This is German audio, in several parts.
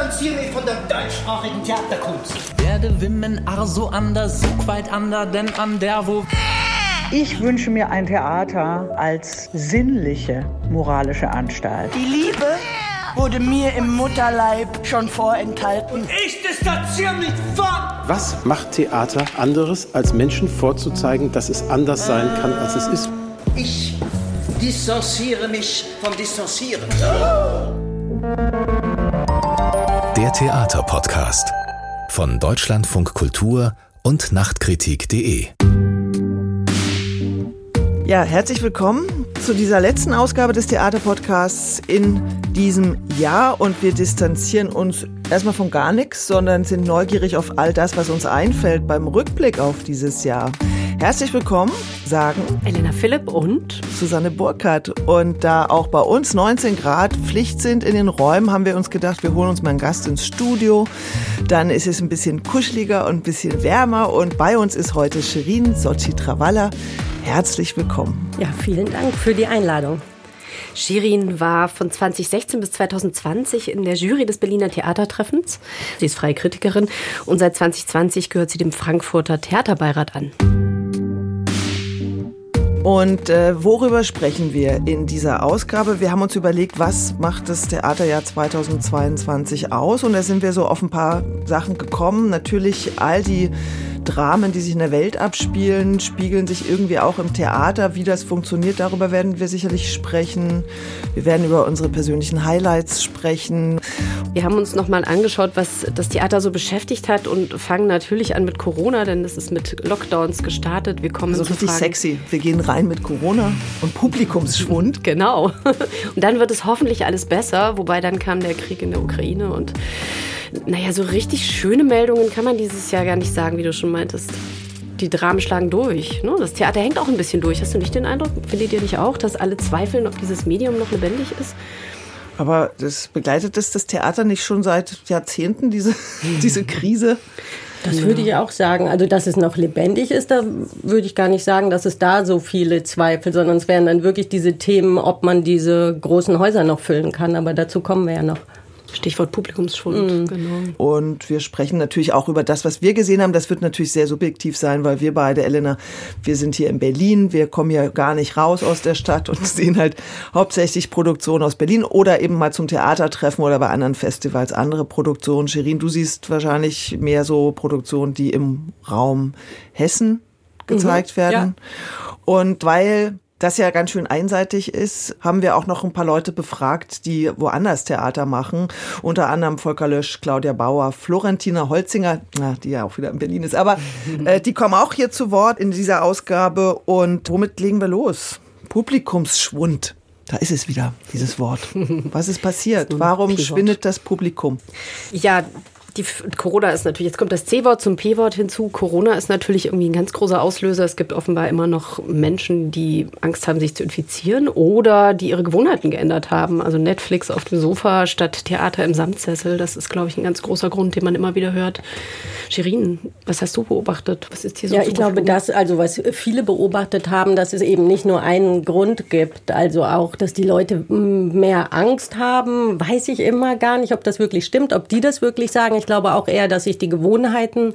distanziere mich von der deutschsprachigen Theaterkunst. Werde Wimmen arso anders, so weit ander, denn an der wo... Ich wünsche mir ein Theater als sinnliche moralische Anstalt. Die Liebe wurde mir im Mutterleib schon vorenthalten. Ich distanziere mich von... Was macht Theater anderes, als Menschen vorzuzeigen, dass es anders sein kann, als es ist? Ich distanziere mich vom Distanzieren. Der Theaterpodcast von Deutschlandfunk Kultur und Nachtkritik.de. Ja, herzlich willkommen zu dieser letzten Ausgabe des Theaterpodcasts in diesem Jahr und wir distanzieren uns erstmal von gar nichts, sondern sind neugierig auf all das, was uns einfällt beim Rückblick auf dieses Jahr. Herzlich willkommen, sagen Elena Philipp und Susanne Burkhardt. Und da auch bei uns 19 Grad Pflicht sind in den Räumen, haben wir uns gedacht, wir holen uns mal einen Gast ins Studio. Dann ist es ein bisschen kuscheliger und ein bisschen wärmer. Und bei uns ist heute Shirin Sochi Travalla. Herzlich willkommen. Ja, vielen Dank für die Einladung. Shirin war von 2016 bis 2020 in der Jury des Berliner Theatertreffens. Sie ist freie Kritikerin und seit 2020 gehört sie dem Frankfurter Theaterbeirat an. Und äh, worüber sprechen wir in dieser Ausgabe? Wir haben uns überlegt, was macht das Theaterjahr 2022 aus? Und da sind wir so auf ein paar Sachen gekommen. Natürlich all die Dramen, die sich in der Welt abspielen, spiegeln sich irgendwie auch im Theater. Wie das funktioniert, darüber werden wir sicherlich sprechen. Wir werden über unsere persönlichen Highlights sprechen. Wir haben uns nochmal angeschaut, was das Theater so beschäftigt hat und fangen natürlich an mit Corona, denn es ist mit Lockdowns gestartet. Wir kommen so zu richtig Fragen. sexy. Wir gehen rein mit Corona und Publikumsschwund. Genau. Und dann wird es hoffentlich alles besser, wobei dann kam der Krieg in der Ukraine und naja, so richtig schöne Meldungen kann man dieses Jahr gar nicht sagen, wie du schon meintest. Die Dramen schlagen durch. Ne? Das Theater hängt auch ein bisschen durch. Hast du nicht den Eindruck, findet ihr nicht auch, dass alle zweifeln, ob dieses Medium noch lebendig ist? Aber das begleitet das, das Theater nicht schon seit Jahrzehnten, diese, diese Krise? Das würde ich auch sagen. Also, dass es noch lebendig ist, da würde ich gar nicht sagen, dass es da so viele Zweifel, sondern es wären dann wirklich diese Themen, ob man diese großen Häuser noch füllen kann. Aber dazu kommen wir ja noch. Stichwort Publikumsschwund, genau. Und wir sprechen natürlich auch über das, was wir gesehen haben. Das wird natürlich sehr subjektiv sein, weil wir beide, Elena, wir sind hier in Berlin. Wir kommen hier gar nicht raus aus der Stadt und sehen halt hauptsächlich Produktionen aus Berlin oder eben mal zum Theatertreffen oder bei anderen Festivals andere Produktionen. Shirin, du siehst wahrscheinlich mehr so Produktionen, die im Raum Hessen gezeigt Mhm, werden. Und weil das ja ganz schön einseitig ist, haben wir auch noch ein paar Leute befragt, die woanders Theater machen. Unter anderem Volker Lösch, Claudia Bauer, Florentina Holzinger, na, die ja auch wieder in Berlin ist. Aber äh, die kommen auch hier zu Wort in dieser Ausgabe. Und womit legen wir los? Publikumsschwund. Da ist es wieder, dieses Wort. Was ist passiert? Warum schwindet das Publikum? Ja, die Corona ist natürlich, jetzt kommt das C-Wort zum P-Wort hinzu. Corona ist natürlich irgendwie ein ganz großer Auslöser. Es gibt offenbar immer noch Menschen, die Angst haben, sich zu infizieren oder die ihre Gewohnheiten geändert haben. Also Netflix auf dem Sofa statt Theater im Samtsessel. Das ist, glaube ich, ein ganz großer Grund, den man immer wieder hört. Shirin, was hast du beobachtet? Was ist hier so Ja, ich glaube, dass, also was viele beobachtet haben, dass es eben nicht nur einen Grund gibt. Also auch, dass die Leute mehr Angst haben, weiß ich immer gar nicht, ob das wirklich stimmt, ob die das wirklich sagen. Ich glaube auch eher, dass sich die Gewohnheiten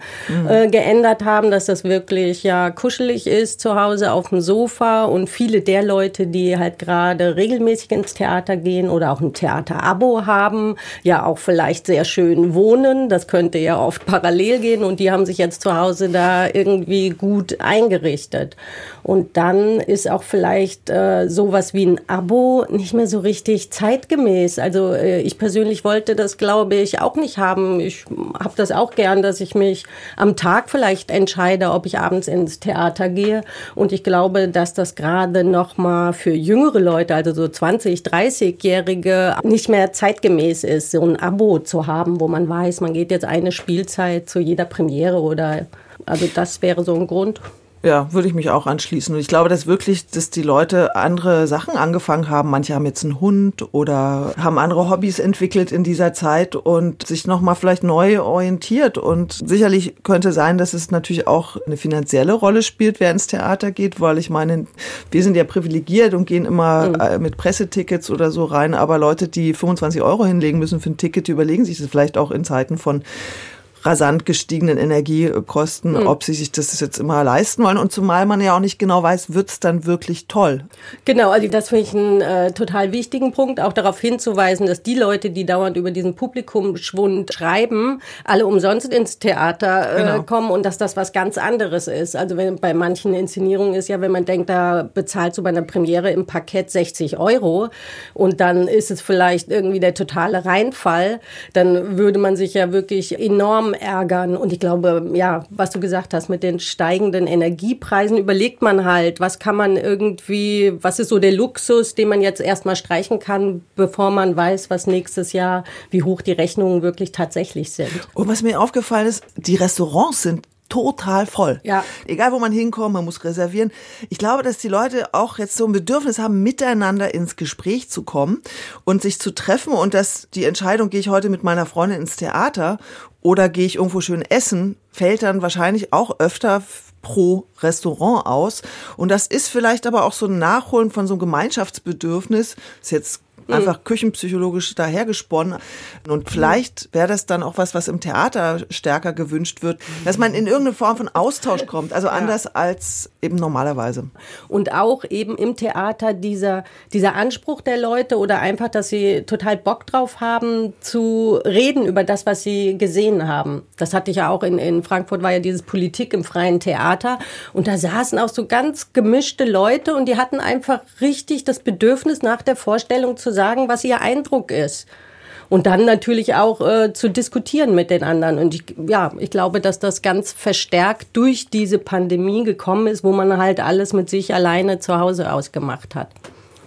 äh, geändert haben, dass das wirklich ja kuschelig ist zu Hause auf dem Sofa und viele der Leute, die halt gerade regelmäßig ins Theater gehen oder auch ein Theaterabo haben, ja auch vielleicht sehr schön wohnen. Das könnte ja oft parallel gehen und die haben sich jetzt zu Hause da irgendwie gut eingerichtet. Und dann ist auch vielleicht äh, sowas wie ein Abo nicht mehr so richtig zeitgemäß. Also äh, ich persönlich wollte das, glaube ich, auch nicht haben. Ich habe das auch gern, dass ich mich am Tag vielleicht entscheide, ob ich abends ins Theater gehe. Und ich glaube, dass das gerade noch mal für jüngere Leute, also so 20, 30-Jährige, nicht mehr zeitgemäß ist, so ein Abo zu haben, wo man weiß, man geht jetzt eine Spielzeit zu jeder Premiere oder also das wäre so ein Grund. Ja, würde ich mich auch anschließen. Und ich glaube, dass wirklich, dass die Leute andere Sachen angefangen haben. Manche haben jetzt einen Hund oder haben andere Hobbys entwickelt in dieser Zeit und sich nochmal vielleicht neu orientiert. Und sicherlich könnte sein, dass es natürlich auch eine finanzielle Rolle spielt, wer ins Theater geht, weil ich meine, wir sind ja privilegiert und gehen immer mhm. mit Pressetickets oder so rein. Aber Leute, die 25 Euro hinlegen müssen für ein Ticket, die überlegen sich das vielleicht auch in Zeiten von rasant gestiegenen Energiekosten, mhm. ob sie sich das jetzt immer leisten wollen. Und zumal man ja auch nicht genau weiß, wird es dann wirklich toll. Genau, also das finde ich einen äh, total wichtigen Punkt, auch darauf hinzuweisen, dass die Leute, die dauernd über diesen Publikumschwund schreiben, alle umsonst ins Theater äh, genau. kommen und dass das was ganz anderes ist. Also wenn bei manchen Inszenierungen ist ja, wenn man denkt, da bezahlst du bei einer Premiere im Parkett 60 Euro und dann ist es vielleicht irgendwie der totale Reinfall, dann würde man sich ja wirklich enorm ärgern. Und ich glaube, ja, was du gesagt hast mit den steigenden Energiepreisen, überlegt man halt, was kann man irgendwie, was ist so der Luxus, den man jetzt erstmal streichen kann, bevor man weiß, was nächstes Jahr, wie hoch die Rechnungen wirklich tatsächlich sind. Und was mir aufgefallen ist, die Restaurants sind total voll. Ja. Egal, wo man hinkommt, man muss reservieren. Ich glaube, dass die Leute auch jetzt so ein Bedürfnis haben, miteinander ins Gespräch zu kommen und sich zu treffen und dass die Entscheidung, gehe ich heute mit meiner Freundin ins Theater oder gehe ich irgendwo schön essen, fällt dann wahrscheinlich auch öfter pro Restaurant aus. Und das ist vielleicht aber auch so ein Nachholen von so einem Gemeinschaftsbedürfnis. ist jetzt einfach küchenpsychologisch dahergesponnen. Und vielleicht wäre das dann auch was, was im Theater stärker gewünscht wird, dass man in irgendeine Form von Austausch kommt, also anders ja. als eben normalerweise. Und auch eben im Theater dieser, dieser Anspruch der Leute oder einfach, dass sie total Bock drauf haben, zu reden über das, was sie gesehen haben. Das hatte ich ja auch in, in Frankfurt, war ja dieses Politik im freien Theater. Und da saßen auch so ganz gemischte Leute und die hatten einfach richtig das Bedürfnis nach der Vorstellung zu sagen, was ihr Eindruck ist. Und dann natürlich auch äh, zu diskutieren mit den anderen. Und ich, ja, ich glaube, dass das ganz verstärkt durch diese Pandemie gekommen ist, wo man halt alles mit sich alleine zu Hause ausgemacht hat.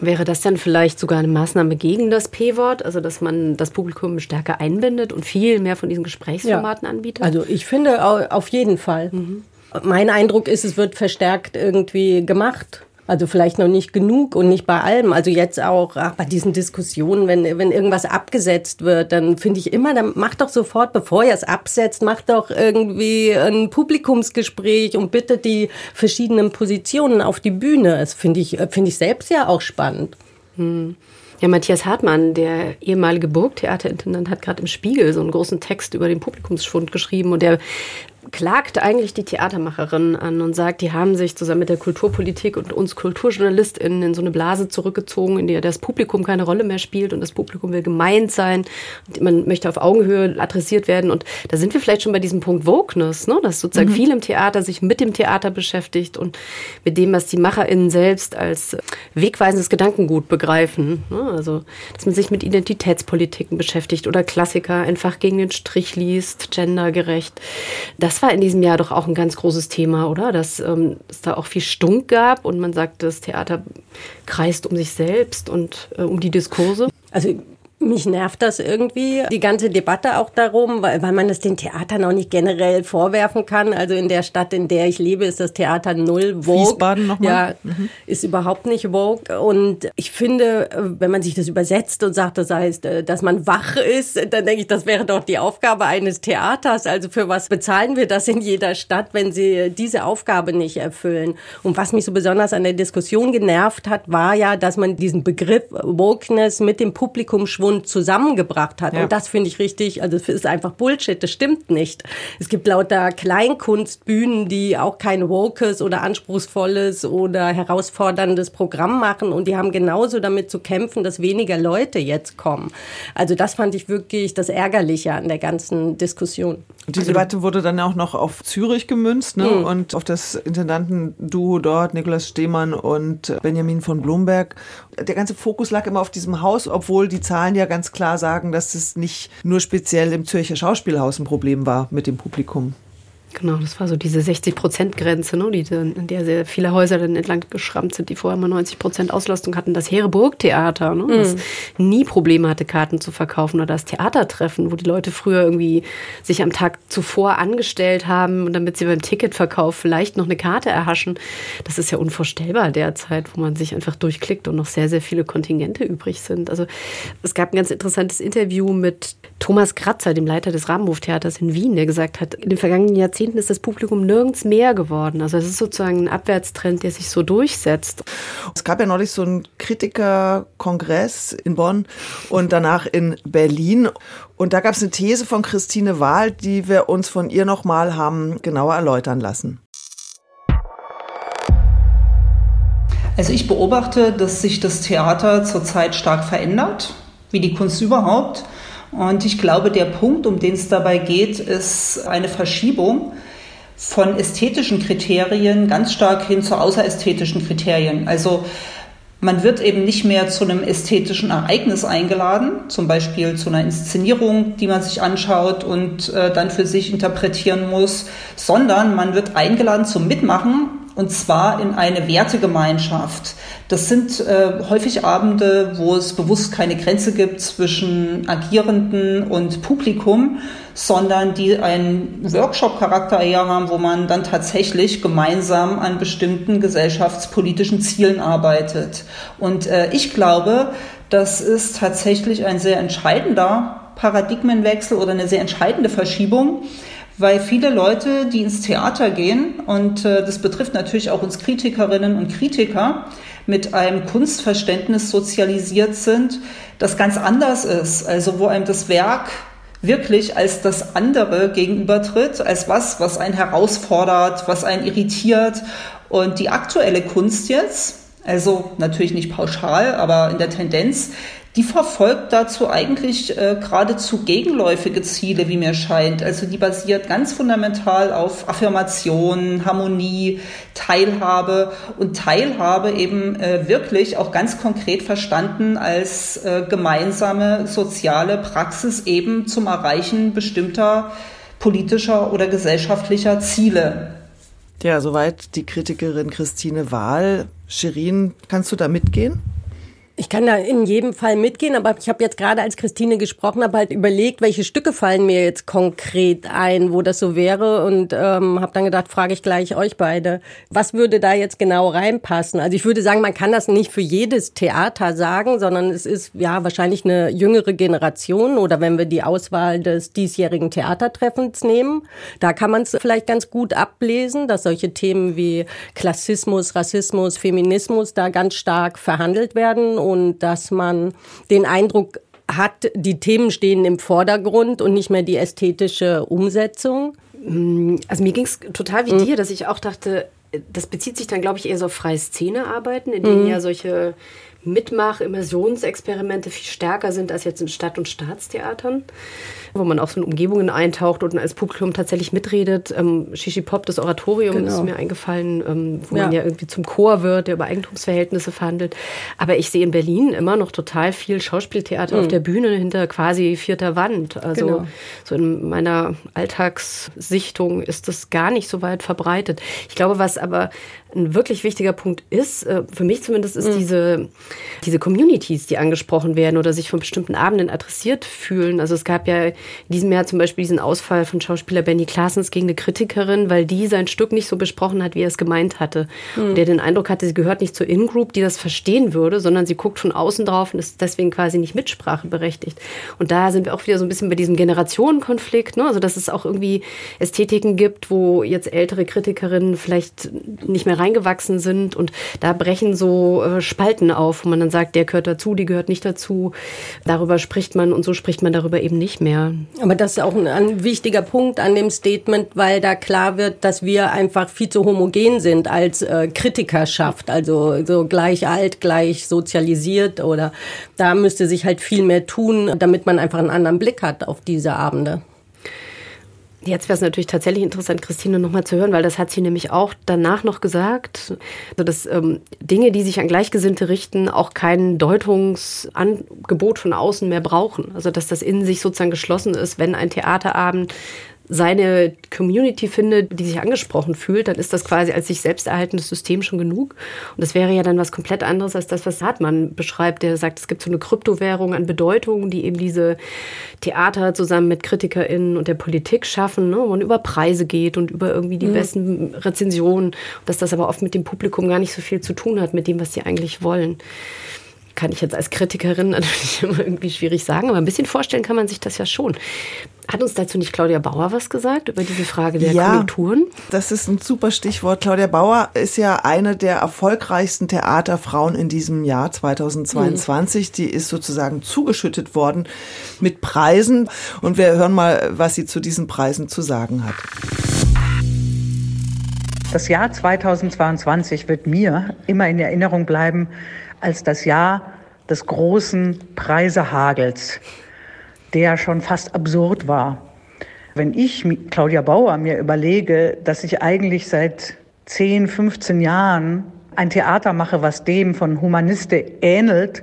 Wäre das dann vielleicht sogar eine Maßnahme gegen das P-Wort, also dass man das Publikum stärker einbindet und viel mehr von diesen Gesprächsformaten ja. anbietet? Also ich finde auf jeden Fall. Mhm. Mein Eindruck ist, es wird verstärkt irgendwie gemacht. Also vielleicht noch nicht genug und nicht bei allem. Also jetzt auch ach, bei diesen Diskussionen, wenn, wenn irgendwas abgesetzt wird, dann finde ich immer, dann macht doch sofort, bevor ihr es absetzt, macht doch irgendwie ein Publikumsgespräch und bittet die verschiedenen Positionen auf die Bühne. Das finde ich, finde ich selbst ja auch spannend. Hm. Ja, Matthias Hartmann, der ehemalige Burgtheaterintendant, hat gerade im Spiegel so einen großen Text über den Publikumsschwund geschrieben und der klagt eigentlich die Theatermacherin an und sagt, die haben sich zusammen mit der Kulturpolitik und uns KulturjournalistInnen in so eine Blase zurückgezogen, in der das Publikum keine Rolle mehr spielt und das Publikum will gemeint sein. Und man möchte auf Augenhöhe adressiert werden. Und da sind wir vielleicht schon bei diesem Punkt Wokeness, ne? dass sozusagen mhm. viel im Theater sich mit dem Theater beschäftigt und mit dem, was die MacherInnen selbst als wegweisendes Gedankengut begreifen. Ne? Also, dass man sich mit Identitätspolitiken beschäftigt oder Klassiker einfach gegen den Strich liest, gendergerecht. Das war in diesem Jahr doch auch ein ganz großes Thema, oder? Dass ähm, es da auch viel Stunk gab und man sagt, das Theater kreist um sich selbst und äh, um die Diskurse. Also mich nervt das irgendwie, die ganze Debatte auch darum, weil, weil man es den Theatern auch nicht generell vorwerfen kann. Also in der Stadt, in der ich lebe, ist das Theater null Vogue. Wiesbaden nochmal? Ja, mhm. ist überhaupt nicht Vogue. Und ich finde, wenn man sich das übersetzt und sagt, das heißt, äh, dass man wach ist, dann denke ich, das wäre doch die Aufgabe eines Theaters. Also für was bezahlen wir das in jeder Stadt, wenn sie diese Aufgabe nicht erfüllen? Und was mich so besonders an der Diskussion genervt hat, war ja, dass man diesen Begriff Wokeness mit dem Publikum schwung Bund zusammengebracht hat. Ja. Und das finde ich richtig, also es ist einfach Bullshit, das stimmt nicht. Es gibt lauter Kleinkunstbühnen, die auch kein wokes oder anspruchsvolles oder herausforderndes Programm machen und die haben genauso damit zu kämpfen, dass weniger Leute jetzt kommen. Also das fand ich wirklich das Ärgerliche an der ganzen Diskussion. Diese Debatte wurde dann auch noch auf Zürich gemünzt ne? Mhm. und auf das Intendantenduo dort, Nikolaus Stehmann und Benjamin von Blomberg. Der ganze Fokus lag immer auf diesem Haus, obwohl die Zahlen ja ganz klar sagen, dass es nicht nur speziell im Zürcher Schauspielhaus ein Problem war mit dem Publikum. Genau, das war so diese 60-Prozent-Grenze, ne, die, in der sehr viele Häuser dann entlang geschrammt sind, die vorher mal 90 Prozent Auslastung hatten. Das Heereburg-Theater, ne, mhm. das nie Probleme hatte, Karten zu verkaufen. Oder das Theatertreffen, wo die Leute früher irgendwie sich am Tag zuvor angestellt haben, damit sie beim Ticketverkauf vielleicht noch eine Karte erhaschen. Das ist ja unvorstellbar derzeit, wo man sich einfach durchklickt und noch sehr, sehr viele Kontingente übrig sind. Also es gab ein ganz interessantes Interview mit Thomas Kratzer, dem Leiter des Rabenhoftheaters in Wien, der gesagt hat, in den vergangenen Jahrzehnten Jahrzehnten ist das Publikum nirgends mehr geworden. Also es ist sozusagen ein Abwärtstrend, der sich so durchsetzt. Es gab ja neulich so einen Kritikerkongress in Bonn und danach in Berlin. Und da gab es eine These von Christine Wahl, die wir uns von ihr nochmal haben genauer erläutern lassen. Also ich beobachte, dass sich das Theater zurzeit stark verändert, wie die Kunst überhaupt. Und ich glaube, der Punkt, um den es dabei geht, ist eine Verschiebung von ästhetischen Kriterien ganz stark hin zu außerästhetischen Kriterien. Also man wird eben nicht mehr zu einem ästhetischen Ereignis eingeladen, zum Beispiel zu einer Inszenierung, die man sich anschaut und äh, dann für sich interpretieren muss, sondern man wird eingeladen zum Mitmachen und zwar in eine Wertegemeinschaft. Das sind äh, häufig Abende, wo es bewusst keine Grenze gibt zwischen Agierenden und Publikum, sondern die einen Workshop-Charakter eher haben, wo man dann tatsächlich gemeinsam an bestimmten gesellschaftspolitischen Zielen arbeitet. Und äh, ich glaube, das ist tatsächlich ein sehr entscheidender Paradigmenwechsel oder eine sehr entscheidende Verschiebung, weil viele Leute, die ins Theater gehen, und äh, das betrifft natürlich auch uns Kritikerinnen und Kritiker, mit einem Kunstverständnis sozialisiert sind, das ganz anders ist. Also wo einem das Werk wirklich als das andere gegenübertritt, als was, was einen herausfordert, was einen irritiert. Und die aktuelle Kunst jetzt, also natürlich nicht pauschal, aber in der Tendenz, die verfolgt dazu eigentlich äh, geradezu gegenläufige Ziele, wie mir scheint. Also die basiert ganz fundamental auf Affirmation, Harmonie, Teilhabe und Teilhabe eben äh, wirklich auch ganz konkret verstanden als äh, gemeinsame soziale Praxis eben zum Erreichen bestimmter politischer oder gesellschaftlicher Ziele. Ja, soweit die Kritikerin Christine Wahl. Shirin, kannst du da mitgehen? Ich kann da in jedem Fall mitgehen, aber ich habe jetzt gerade, als Christine gesprochen habe, halt überlegt, welche Stücke fallen mir jetzt konkret ein, wo das so wäre. Und ähm, habe dann gedacht, frage ich gleich euch beide, was würde da jetzt genau reinpassen? Also ich würde sagen, man kann das nicht für jedes Theater sagen, sondern es ist ja wahrscheinlich eine jüngere Generation oder wenn wir die Auswahl des diesjährigen Theatertreffens nehmen, da kann man es vielleicht ganz gut ablesen, dass solche Themen wie Klassismus, Rassismus, Feminismus da ganz stark verhandelt werden und dass man den Eindruck hat, die Themen stehen im Vordergrund und nicht mehr die ästhetische Umsetzung? Mm, also mir ging es total wie mhm. dir, dass ich auch dachte, das bezieht sich dann, glaube ich, eher so auf freie Szenearbeiten, in denen mhm. ja solche Mitmach-, Immersionsexperimente viel stärker sind als jetzt in Stadt- und Staatstheatern wo man auch so in Umgebungen eintaucht und als Publikum tatsächlich mitredet. Ähm, Shishi Pop, das Oratorium, genau. ist mir eingefallen, ähm, wo ja. man ja irgendwie zum Chor wird, der über Eigentumsverhältnisse verhandelt. Aber ich sehe in Berlin immer noch total viel Schauspieltheater mhm. auf der Bühne hinter quasi vierter Wand. Also genau. so in meiner Alltagssichtung ist das gar nicht so weit verbreitet. Ich glaube, was aber ein wirklich wichtiger Punkt ist, äh, für mich zumindest, ist mhm. diese, diese Communities, die angesprochen werden oder sich von bestimmten Abenden adressiert fühlen. Also es gab ja in diesem Jahr zum Beispiel diesen Ausfall von Schauspieler Benny Klaasens gegen eine Kritikerin, weil die sein Stück nicht so besprochen hat, wie er es gemeint hatte. Mhm. Und der den Eindruck hatte, sie gehört nicht zur In-Group, die das verstehen würde, sondern sie guckt von außen drauf und ist deswegen quasi nicht mitspracheberechtigt. Und da sind wir auch wieder so ein bisschen bei diesem Generationenkonflikt, ne? also dass es auch irgendwie Ästhetiken gibt, wo jetzt ältere Kritikerinnen vielleicht nicht mehr reingewachsen sind und da brechen so äh, Spalten auf, wo man dann sagt, der gehört dazu, die gehört nicht dazu. Darüber spricht man und so spricht man darüber eben nicht mehr. Aber das ist auch ein, ein wichtiger Punkt an dem Statement, weil da klar wird, dass wir einfach viel zu homogen sind als äh, Kritikerschaft, also so gleich alt, gleich sozialisiert oder da müsste sich halt viel mehr tun, damit man einfach einen anderen Blick hat auf diese Abende. Jetzt wäre es natürlich tatsächlich interessant, Christine nochmal zu hören, weil das hat sie nämlich auch danach noch gesagt, dass ähm, Dinge, die sich an Gleichgesinnte richten, auch kein Deutungsangebot von außen mehr brauchen. Also dass das in sich sozusagen geschlossen ist, wenn ein Theaterabend seine Community findet, die sich angesprochen fühlt, dann ist das quasi als sich selbst erhaltendes System schon genug. Und das wäre ja dann was komplett anderes als das, was Hartmann beschreibt, der sagt, es gibt so eine Kryptowährung an Bedeutung, die eben diese Theater zusammen mit KritikerInnen und der Politik schaffen, ne, wo man über Preise geht und über irgendwie die mhm. besten Rezensionen, dass das aber oft mit dem Publikum gar nicht so viel zu tun hat, mit dem, was sie eigentlich wollen kann ich jetzt als Kritikerin natürlich immer irgendwie schwierig sagen, aber ein bisschen vorstellen kann man sich das ja schon. Hat uns dazu nicht Claudia Bauer was gesagt über diese Frage der ja, Konjunkturen? Das ist ein super Stichwort. Claudia Bauer ist ja eine der erfolgreichsten Theaterfrauen in diesem Jahr 2022. Mhm. Die ist sozusagen zugeschüttet worden mit Preisen. Und wir hören mal, was sie zu diesen Preisen zu sagen hat. Das Jahr 2022 wird mir immer in Erinnerung bleiben als das Jahr des großen Preisehagels der schon fast absurd war. Wenn ich, Claudia Bauer, mir überlege, dass ich eigentlich seit 10, 15 Jahren ein Theater mache, was dem von Humaniste ähnelt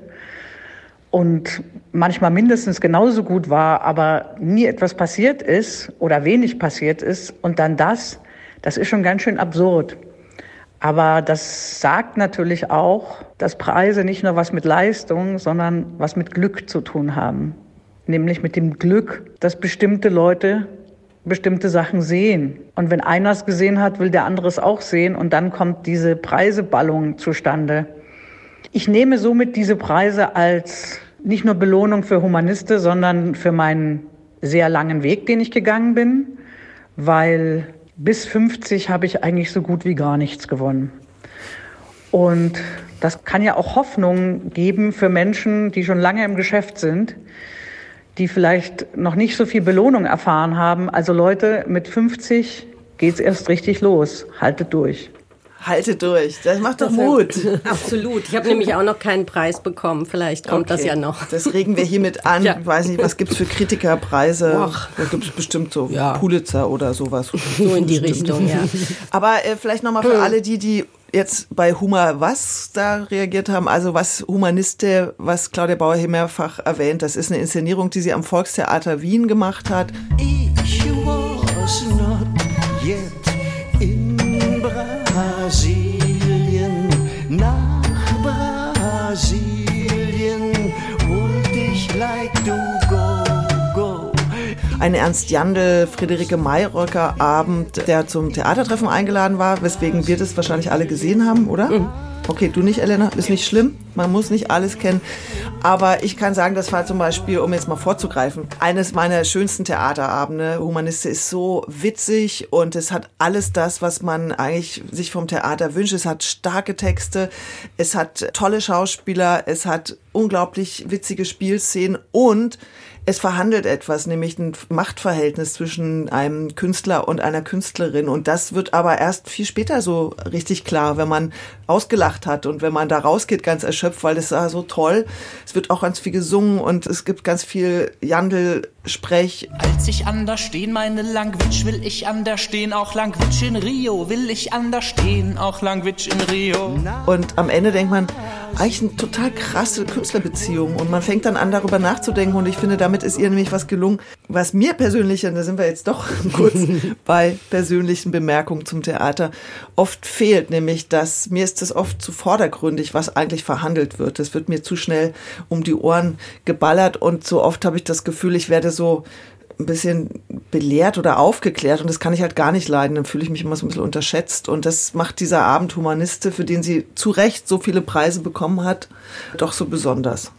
und manchmal mindestens genauso gut war, aber nie etwas passiert ist oder wenig passiert ist und dann das, das ist schon ganz schön absurd. Aber das sagt natürlich auch, dass Preise nicht nur was mit Leistung, sondern was mit Glück zu tun haben nämlich mit dem Glück, dass bestimmte Leute bestimmte Sachen sehen. Und wenn einer es gesehen hat, will der andere es auch sehen und dann kommt diese Preiseballung zustande. Ich nehme somit diese Preise als nicht nur Belohnung für Humaniste, sondern für meinen sehr langen Weg, den ich gegangen bin, weil bis 50 habe ich eigentlich so gut wie gar nichts gewonnen. Und das kann ja auch Hoffnung geben für Menschen, die schon lange im Geschäft sind, die vielleicht noch nicht so viel Belohnung erfahren haben. Also Leute, mit 50 geht's erst richtig los. Haltet durch. Haltet durch. Das macht doch das Mut. Absolut. Ich habe nämlich auch noch keinen Preis bekommen. Vielleicht kommt okay. das ja noch. Das regen wir hiermit an. Ja. Ich weiß nicht, was gibt's für Kritikerpreise? Och. Da gibt's bestimmt so ja. Pulitzer oder sowas. So in die Richtung, ja. Aber äh, vielleicht nochmal für hm. alle die, die jetzt bei Humor was da reagiert haben, also was Humaniste, was Claudia Bauer hier mehrfach erwähnt, das ist eine Inszenierung, die sie am Volkstheater Wien gemacht hat. Ich was not yet ein Ernst Jandl, Friederike Mayröcker Abend, der zum Theatertreffen eingeladen war, weswegen wir das wahrscheinlich alle gesehen haben, oder? Mhm. Okay, du nicht, Elena, ist nicht schlimm. Man muss nicht alles kennen. Aber ich kann sagen, das war zum Beispiel, um jetzt mal vorzugreifen, eines meiner schönsten Theaterabende. Humaniste ist so witzig und es hat alles das, was man eigentlich sich vom Theater wünscht. Es hat starke Texte, es hat tolle Schauspieler, es hat unglaublich witzige Spielszenen und es verhandelt etwas, nämlich ein Machtverhältnis zwischen einem Künstler und einer Künstlerin. Und das wird aber erst viel später so richtig klar, wenn man ausgelacht hat und wenn man da rausgeht ganz erschöpft, weil es war so toll. Es wird auch ganz viel gesungen und es gibt ganz viel Jandel Sprech. Als ich anders stehen, meine Langwitsch, will ich anders stehen, auch Langwitsch in Rio, will ich anders stehen, auch Langwitsch in Rio. Und am Ende denkt man, eigentlich eine total krasse Künstlerbeziehung und man fängt dann an, darüber nachzudenken und ich finde, damit ist ihr nämlich was gelungen, was mir persönlich, und da sind wir jetzt doch kurz bei persönlichen Bemerkungen zum Theater, oft fehlt, nämlich, dass mir ist es oft zu vordergründig, was eigentlich verhandelt wird. Es wird mir zu schnell um die Ohren geballert und so oft habe ich das Gefühl, ich werde so ein bisschen belehrt oder aufgeklärt und das kann ich halt gar nicht leiden. Dann fühle ich mich immer so ein bisschen unterschätzt und das macht dieser Abend Humaniste, für den sie zu Recht so viele Preise bekommen hat, doch so besonders.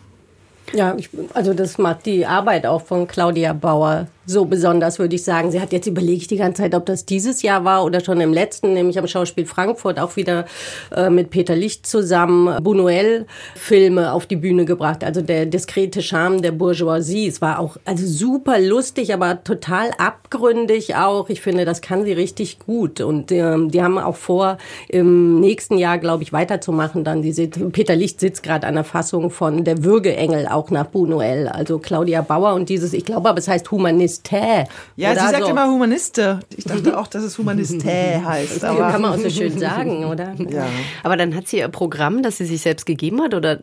Ja, ich, also das macht die Arbeit auch von Claudia Bauer so besonders, würde ich sagen. Sie hat jetzt überlegt die ganze Zeit, ob das dieses Jahr war oder schon im letzten, nämlich am Schauspiel Frankfurt auch wieder äh, mit Peter Licht zusammen Buñuel-Filme auf die Bühne gebracht. Also der diskrete Charme der Bourgeoisie. Es war auch also super lustig, aber total abgründig auch. Ich finde, das kann sie richtig gut. Und ähm, die haben auch vor, im nächsten Jahr, glaube ich, weiterzumachen. Dann die, Peter Licht sitzt gerade an der Fassung von Der Würgeengel auch nach Buñuel. Also Claudia Bauer und dieses, ich glaube aber es heißt Humanist Humaniste. Ja, oder sie sagt so. immer Humaniste. Ich dachte auch, dass es Humanistä heißt. Das kann man auch so schön sagen, oder? Ja. Aber dann hat sie ihr Programm, das sie sich selbst gegeben hat oder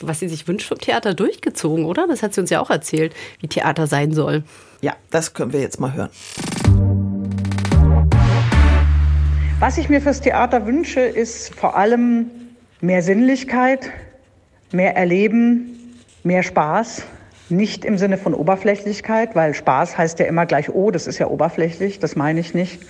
was sie sich wünscht vom Theater durchgezogen, oder? Das hat sie uns ja auch erzählt, wie Theater sein soll. Ja, das können wir jetzt mal hören. Was ich mir fürs Theater wünsche, ist vor allem mehr Sinnlichkeit, mehr Erleben, mehr Spaß nicht im Sinne von Oberflächlichkeit, weil Spaß heißt ja immer gleich, oh, das ist ja oberflächlich, das meine ich nicht.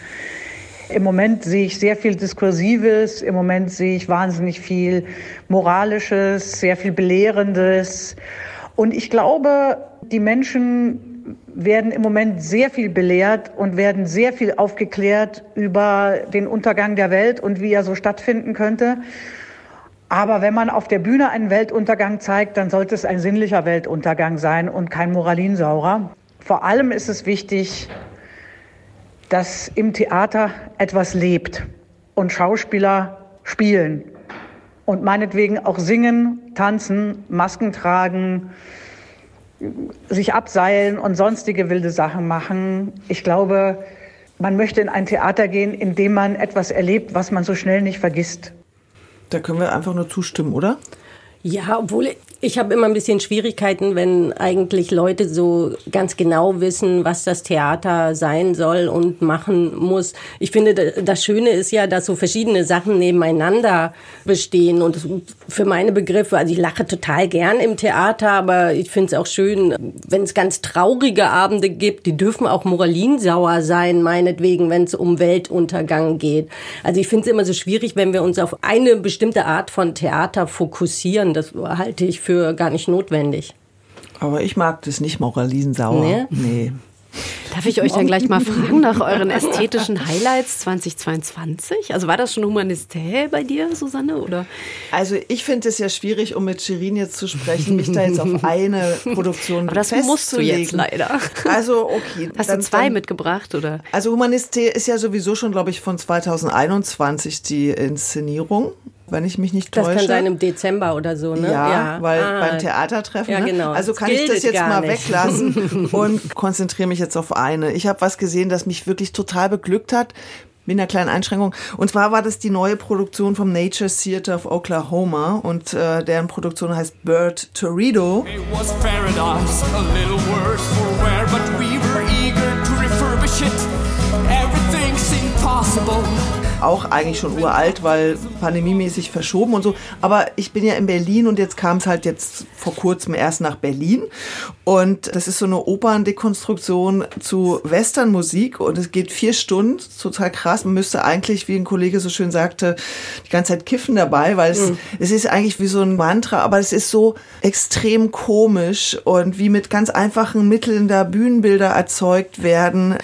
Im Moment sehe ich sehr viel Diskursives, im Moment sehe ich wahnsinnig viel Moralisches, sehr viel Belehrendes. Und ich glaube, die Menschen werden im Moment sehr viel belehrt und werden sehr viel aufgeklärt über den Untergang der Welt und wie er so stattfinden könnte. Aber wenn man auf der Bühne einen Weltuntergang zeigt, dann sollte es ein sinnlicher Weltuntergang sein und kein Moralinsaurer. Vor allem ist es wichtig, dass im Theater etwas lebt und Schauspieler spielen und meinetwegen auch singen, tanzen, Masken tragen, sich abseilen und sonstige wilde Sachen machen. Ich glaube, man möchte in ein Theater gehen, in dem man etwas erlebt, was man so schnell nicht vergisst. Da können wir einfach nur zustimmen, oder? Ja, obwohl ich habe immer ein bisschen Schwierigkeiten, wenn eigentlich Leute so ganz genau wissen, was das Theater sein soll und machen muss. Ich finde, das Schöne ist ja, dass so verschiedene Sachen nebeneinander bestehen. Und für meine Begriffe, also ich lache total gern im Theater, aber ich finde es auch schön, wenn es ganz traurige Abende gibt, die dürfen auch moralinsauer sein, meinetwegen, wenn es um Weltuntergang geht. Also ich finde es immer so schwierig, wenn wir uns auf eine bestimmte Art von Theater fokussieren. Das halte ich für gar nicht notwendig. Aber ich mag das nicht, Moralisensauer. Nee? nee. Darf ich euch dann gleich mal fragen nach euren ästhetischen Highlights 2022? Also war das schon Humanistät bei dir, Susanne? Oder? Also ich finde es ja schwierig, um mit Shirin jetzt zu sprechen, mich da jetzt auf eine Produktion Aber das musst du jetzt leider. Also okay. Hast dann, du zwei dann, mitgebracht oder? Also Humanistät ist ja sowieso schon, glaube ich, von 2021 die Inszenierung wenn ich mich nicht täusche. Das kann sein im Dezember oder so, ne? Ja, ja. weil ah. beim Theatertreffen. Ja, ne? genau. Ne? Also kann ich das jetzt mal nicht. weglassen und konzentriere mich jetzt auf eine. Ich habe was gesehen, das mich wirklich total beglückt hat. Mit einer kleinen Einschränkung. Und zwar war das die neue Produktion vom Nature Theater of Oklahoma und äh, deren Produktion heißt Bird Torrido. It was paradise, a little worse for auch eigentlich schon uralt, weil pandemiemäßig verschoben und so. Aber ich bin ja in Berlin und jetzt kam es halt jetzt vor kurzem erst nach Berlin. Und das ist so eine Operndekonstruktion zu Westernmusik und es geht vier Stunden, total krass. Man müsste eigentlich, wie ein Kollege so schön sagte, die ganze Zeit kiffen dabei, weil es, mhm. es ist eigentlich wie so ein Mantra, aber es ist so extrem komisch und wie mit ganz einfachen Mitteln da Bühnenbilder erzeugt werden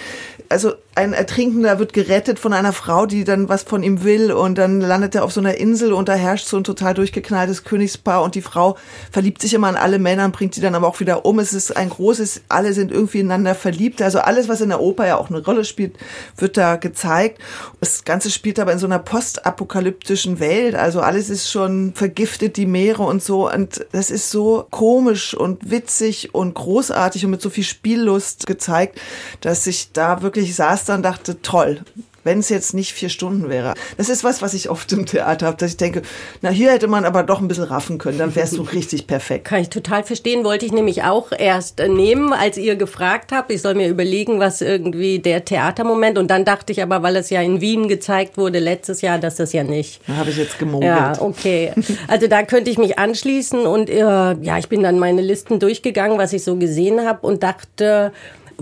also ein Ertrinkender wird gerettet von einer Frau, die dann was von ihm will und dann landet er auf so einer Insel und da herrscht so ein total durchgeknalltes Königspaar und die Frau verliebt sich immer an alle Männer und bringt sie dann aber auch wieder um. Es ist ein großes, alle sind irgendwie ineinander verliebt. Also alles, was in der Oper ja auch eine Rolle spielt, wird da gezeigt. Das Ganze spielt aber in so einer postapokalyptischen Welt. Also alles ist schon vergiftet, die Meere und so. Und das ist so komisch und witzig und großartig und mit so viel Spiellust gezeigt, dass ich da wirklich saß da und dachte, toll, wenn es jetzt nicht vier Stunden wäre. Das ist was, was ich oft im Theater habe, dass ich denke, na, hier hätte man aber doch ein bisschen raffen können, dann wärst du richtig perfekt. Kann ich total verstehen, wollte ich nämlich auch erst nehmen, als ihr gefragt habt. Ich soll mir überlegen, was irgendwie der Theatermoment und dann dachte ich aber, weil es ja in Wien gezeigt wurde letztes Jahr, dass das ja nicht. Da habe ich jetzt gemogelt. Ja, okay. Also da könnte ich mich anschließen und äh, ja, ich bin dann meine Listen durchgegangen, was ich so gesehen habe und dachte,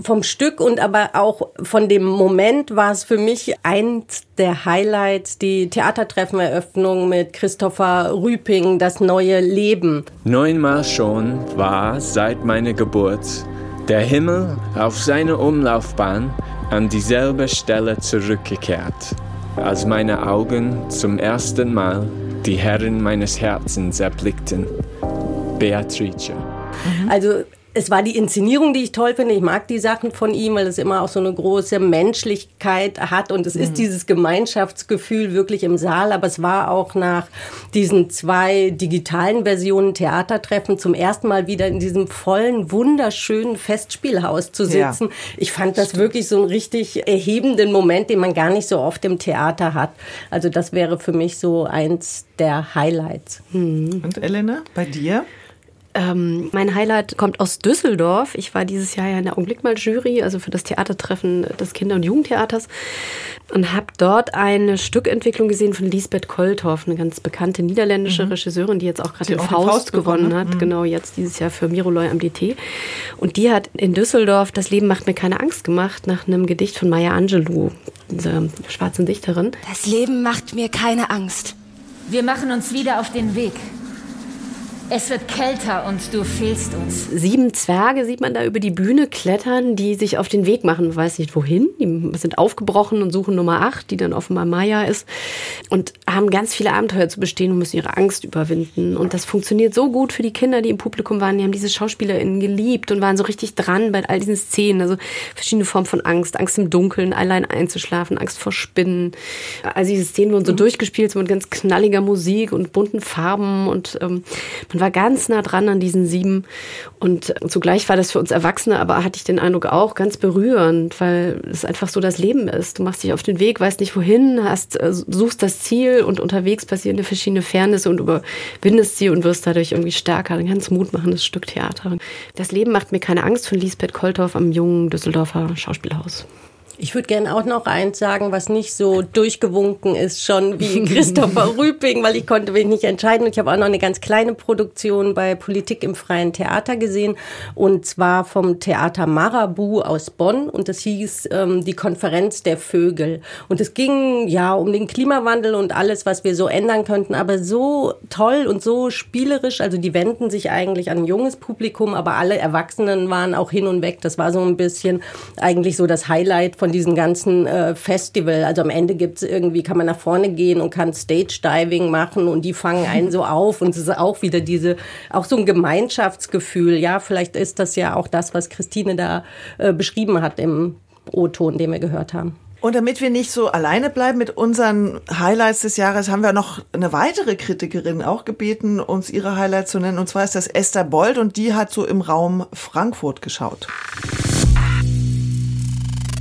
vom Stück und aber auch von dem Moment war es für mich eins der Highlights, die Theatertreffeneröffnung mit Christopher Rüping, das neue Leben. Neunmal schon war seit meiner Geburt der Himmel auf seiner Umlaufbahn an dieselbe Stelle zurückgekehrt, als meine Augen zum ersten Mal die Herren meines Herzens erblickten. Beatrice. Also es war die Inszenierung, die ich toll finde. Ich mag die Sachen von ihm, weil es immer auch so eine große Menschlichkeit hat und es mhm. ist dieses Gemeinschaftsgefühl wirklich im Saal. Aber es war auch nach diesen zwei digitalen Versionen Theatertreffen zum ersten Mal wieder in diesem vollen, wunderschönen Festspielhaus zu sitzen. Ja. Ich fand das Stimmt. wirklich so einen richtig erhebenden Moment, den man gar nicht so oft im Theater hat. Also das wäre für mich so eins der Highlights. Mhm. Und Elena, bei dir? Ähm, mein Highlight kommt aus Düsseldorf. Ich war dieses Jahr ja in der Augenblick mal Jury, also für das Theatertreffen des Kinder- und Jugendtheaters und habe dort eine Stückentwicklung gesehen von Lisbeth Kolthoff, eine ganz bekannte niederländische mhm. Regisseurin, die jetzt auch gerade den Faust, Faust, gewonnen hat, mhm. genau jetzt dieses Jahr für Miroloy am DT. Und die hat in Düsseldorf Das Leben macht mir keine Angst gemacht nach einem Gedicht von Maya Angelou, dieser schwarzen Dichterin. Das Leben macht mir keine Angst. Wir machen uns wieder auf den Weg. Es wird kälter und du fehlst uns. Sieben Zwerge sieht man da über die Bühne klettern, die sich auf den Weg machen, weiß nicht wohin. Die sind aufgebrochen und suchen Nummer acht, die dann offenbar Maya ist. Und haben ganz viele Abenteuer zu bestehen und müssen ihre Angst überwinden. Und das funktioniert so gut für die Kinder, die im Publikum waren. Die haben diese SchauspielerInnen geliebt und waren so richtig dran bei all diesen Szenen. Also verschiedene Formen von Angst. Angst im Dunkeln, allein einzuschlafen, Angst vor Spinnen. Also diese Szenen wurden so mhm. durchgespielt, so mit ganz knalliger Musik und bunten Farben. Und ähm, man war ganz nah dran an diesen sieben. Und zugleich war das für uns Erwachsene, aber hatte ich den Eindruck auch ganz berührend, weil es einfach so das Leben ist. Du machst dich auf den Weg, weißt nicht wohin, hast, äh, suchst das Ziel und unterwegs passieren verschiedene Fairnisse und überwindest sie und wirst dadurch irgendwie stärker. Ein ganz mutmachendes Stück Theater. Das Leben macht mir keine Angst von Lisbeth Kolthoff am jungen Düsseldorfer Schauspielhaus. Ich würde gerne auch noch eins sagen, was nicht so durchgewunken ist, schon wie Christopher Rüping, weil ich konnte mich nicht entscheiden. Und ich habe auch noch eine ganz kleine Produktion bei Politik im freien Theater gesehen. Und zwar vom Theater Marabu aus Bonn. Und das hieß ähm, die Konferenz der Vögel. Und es ging ja um den Klimawandel und alles, was wir so ändern könnten. Aber so toll und so spielerisch. Also die wenden sich eigentlich an ein junges Publikum, aber alle Erwachsenen waren auch hin und weg. Das war so ein bisschen eigentlich so das Highlight von von diesem ganzen äh, Festival. Also am Ende gibt es irgendwie, kann man nach vorne gehen und kann Stage-Diving machen und die fangen einen so auf und es ist auch wieder diese, auch so ein Gemeinschaftsgefühl. Ja, vielleicht ist das ja auch das, was Christine da äh, beschrieben hat im O-Ton, den wir gehört haben. Und damit wir nicht so alleine bleiben mit unseren Highlights des Jahres, haben wir noch eine weitere Kritikerin auch gebeten, uns ihre Highlights zu nennen. Und zwar ist das Esther Bold und die hat so im Raum Frankfurt geschaut.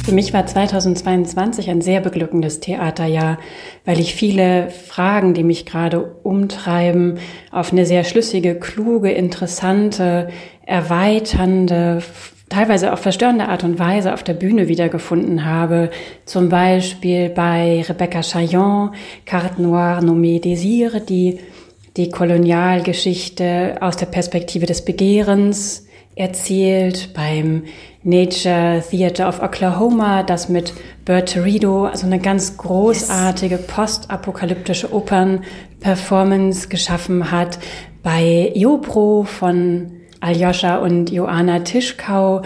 Für mich war 2022 ein sehr beglückendes Theaterjahr, weil ich viele Fragen, die mich gerade umtreiben, auf eine sehr schlüssige, kluge, interessante, erweiternde, teilweise auch verstörende Art und Weise auf der Bühne wiedergefunden habe. Zum Beispiel bei Rebecca Chaillon, Carte Noire nommée Désir, die die Kolonialgeschichte aus der Perspektive des Begehrens erzählt, beim Nature Theater of Oklahoma, das mit Bert Terrido, also eine ganz großartige yes. postapokalyptische Opern-Performance geschaffen hat. Bei Jopro von Aljoscha und Joanna Tischkau,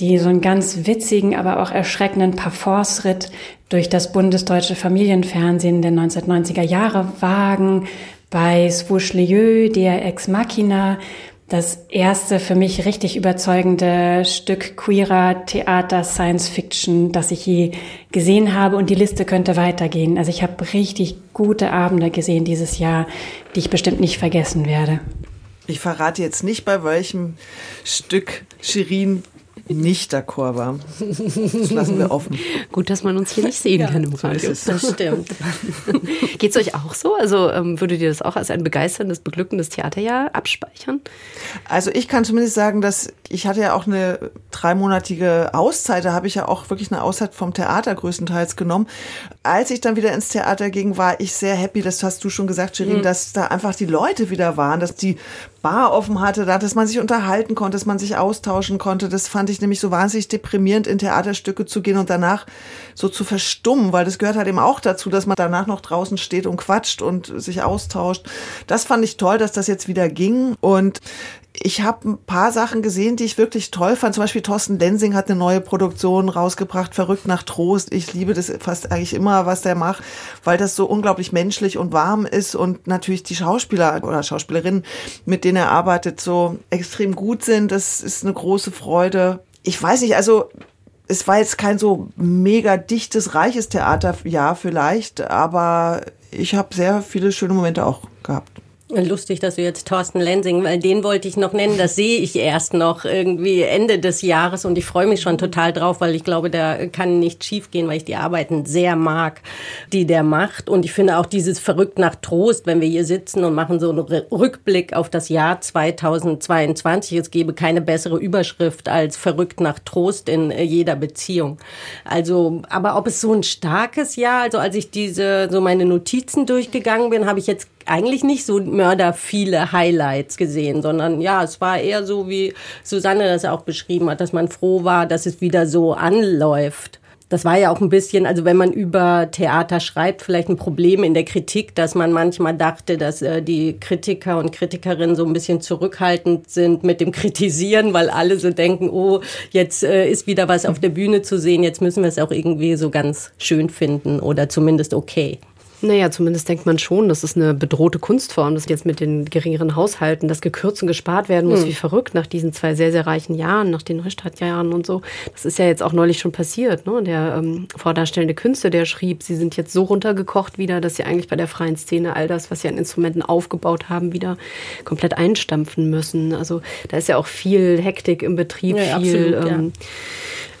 die so einen ganz witzigen, aber auch erschreckenden Parforce-Ritt durch das bundesdeutsche Familienfernsehen der 1990er Jahre wagen. Bei Swoosh Lieu, der Ex Machina, das erste für mich richtig überzeugende Stück queerer Theater Science Fiction, das ich je gesehen habe und die Liste könnte weitergehen. Also ich habe richtig gute Abende gesehen dieses Jahr, die ich bestimmt nicht vergessen werde. Ich verrate jetzt nicht, bei welchem Stück Shirin nicht d'accord war. Das lassen wir offen. Gut, dass man uns hier nicht sehen ja, kann im Radio. Das stimmt. Geht es euch auch so? Also ähm, würdet ihr das auch als ein begeisterndes, beglückendes Theaterjahr abspeichern? Also ich kann zumindest sagen, dass ich hatte ja auch eine dreimonatige Auszeit. Da habe ich ja auch wirklich eine Auszeit vom Theater größtenteils genommen. Als ich dann wieder ins Theater ging, war ich sehr happy, das hast du schon gesagt, Shirin, mhm. dass da einfach die Leute wieder waren, dass die Bar offen hatte, dass man sich unterhalten konnte, dass man sich austauschen konnte. Das fand ich nämlich so wahnsinnig deprimierend, in Theaterstücke zu gehen und danach so zu verstummen, weil das gehört halt eben auch dazu, dass man danach noch draußen steht und quatscht und sich austauscht. Das fand ich toll, dass das jetzt wieder ging. Und ich habe ein paar Sachen gesehen, die ich wirklich toll fand. Zum Beispiel Thorsten Lensing hat eine neue Produktion rausgebracht, Verrückt nach Trost. Ich liebe das fast eigentlich immer, was der macht, weil das so unglaublich menschlich und warm ist und natürlich die Schauspieler oder Schauspielerinnen, mit denen er arbeitet, so extrem gut sind. Das ist eine große Freude. Ich weiß nicht, also es war jetzt kein so mega dichtes, reiches Theaterjahr vielleicht, aber ich habe sehr viele schöne Momente auch gehabt. Lustig, dass du jetzt Thorsten Lensing, weil den wollte ich noch nennen. Das sehe ich erst noch irgendwie Ende des Jahres und ich freue mich schon total drauf, weil ich glaube, da kann nicht schief gehen, weil ich die Arbeiten sehr mag, die der macht. Und ich finde auch dieses verrückt nach Trost, wenn wir hier sitzen und machen so einen Rückblick auf das Jahr 2022. Es gebe keine bessere Überschrift als verrückt nach Trost in äh, jeder Beziehung. Also, aber ob es so ein starkes Jahr, also als ich diese, so meine Notizen durchgegangen bin, habe ich jetzt eigentlich nicht so mörder viele Highlights gesehen, sondern ja, es war eher so, wie Susanne das auch beschrieben hat, dass man froh war, dass es wieder so anläuft. Das war ja auch ein bisschen, also wenn man über Theater schreibt, vielleicht ein Problem in der Kritik, dass man manchmal dachte, dass äh, die Kritiker und Kritikerinnen so ein bisschen zurückhaltend sind mit dem Kritisieren, weil alle so denken, oh, jetzt äh, ist wieder was auf der Bühne zu sehen, jetzt müssen wir es auch irgendwie so ganz schön finden oder zumindest okay. Naja, zumindest denkt man schon, das ist eine bedrohte Kunstform, dass jetzt mit den geringeren Haushalten das gekürzt und gespart werden muss, hm. wie verrückt nach diesen zwei sehr, sehr reichen Jahren, nach den Neustartjahren und so. Das ist ja jetzt auch neulich schon passiert. Ne? Der ähm, vordarstellende Künstler, der schrieb, sie sind jetzt so runtergekocht wieder, dass sie eigentlich bei der freien Szene all das, was sie an Instrumenten aufgebaut haben, wieder komplett einstampfen müssen. Also da ist ja auch viel Hektik im Betrieb, ja, viel... Absolut, ähm, ja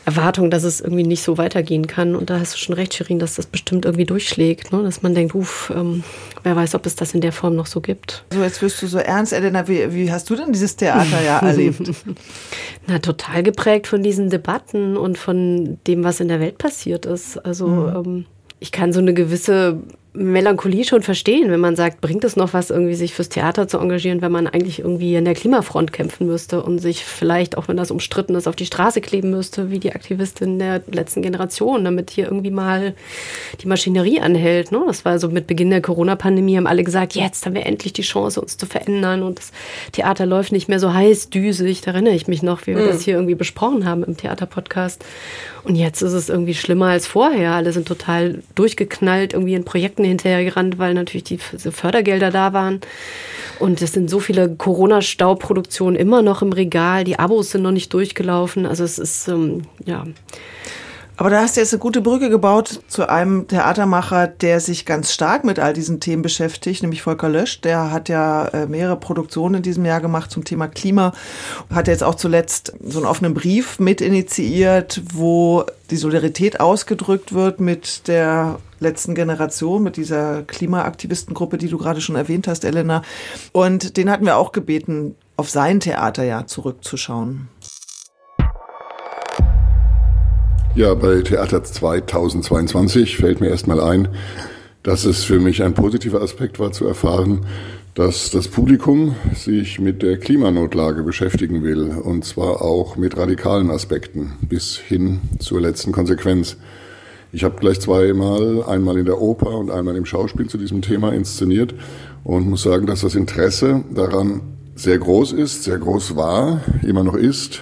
Erwartung, dass es irgendwie nicht so weitergehen kann. Und da hast du schon recht, Shirin, dass das bestimmt irgendwie durchschlägt, ne? dass man denkt, uff, ähm, wer weiß, ob es das in der Form noch so gibt. So, jetzt wirst du so ernst, Elena. Wie, wie hast du denn dieses Theater ja erlebt? Na, total geprägt von diesen Debatten und von dem, was in der Welt passiert ist. Also mhm. ähm, ich kann so eine gewisse Melancholie schon verstehen, wenn man sagt, bringt es noch was, irgendwie sich fürs Theater zu engagieren, wenn man eigentlich irgendwie in der Klimafront kämpfen müsste und sich vielleicht, auch wenn das umstritten ist, auf die Straße kleben müsste, wie die Aktivistin der letzten Generation, damit hier irgendwie mal die Maschinerie anhält. Ne? Das war so mit Beginn der Corona-Pandemie, haben alle gesagt, jetzt haben wir endlich die Chance, uns zu verändern und das Theater läuft nicht mehr so heiß, düsig. Da erinnere ich mich noch, wie wir mhm. das hier irgendwie besprochen haben im Theaterpodcast. Und jetzt ist es irgendwie schlimmer als vorher. Alle sind total durchgeknallt, irgendwie in Projekten hinterhergerannt, weil natürlich die Fördergelder da waren. Und es sind so viele Corona-Stauproduktionen immer noch im Regal. Die Abos sind noch nicht durchgelaufen. Also es ist, ähm, ja. Aber da hast du jetzt eine gute Brücke gebaut zu einem Theatermacher, der sich ganz stark mit all diesen Themen beschäftigt, nämlich Volker Lösch. Der hat ja äh, mehrere Produktionen in diesem Jahr gemacht zum Thema Klima. Hat jetzt auch zuletzt so einen offenen Brief mit initiiert, wo die Solidarität ausgedrückt wird mit der letzten Generation, mit dieser Klimaaktivistengruppe, die du gerade schon erwähnt hast, Elena. Und den hatten wir auch gebeten, auf sein Theaterjahr zurückzuschauen. Ja, bei Theater 2022 fällt mir erstmal ein, dass es für mich ein positiver Aspekt war zu erfahren, dass das Publikum sich mit der Klimanotlage beschäftigen will, und zwar auch mit radikalen Aspekten bis hin zur letzten Konsequenz. Ich habe gleich zweimal, einmal in der Oper und einmal im Schauspiel zu diesem Thema inszeniert und muss sagen, dass das Interesse daran sehr groß ist, sehr groß war, immer noch ist.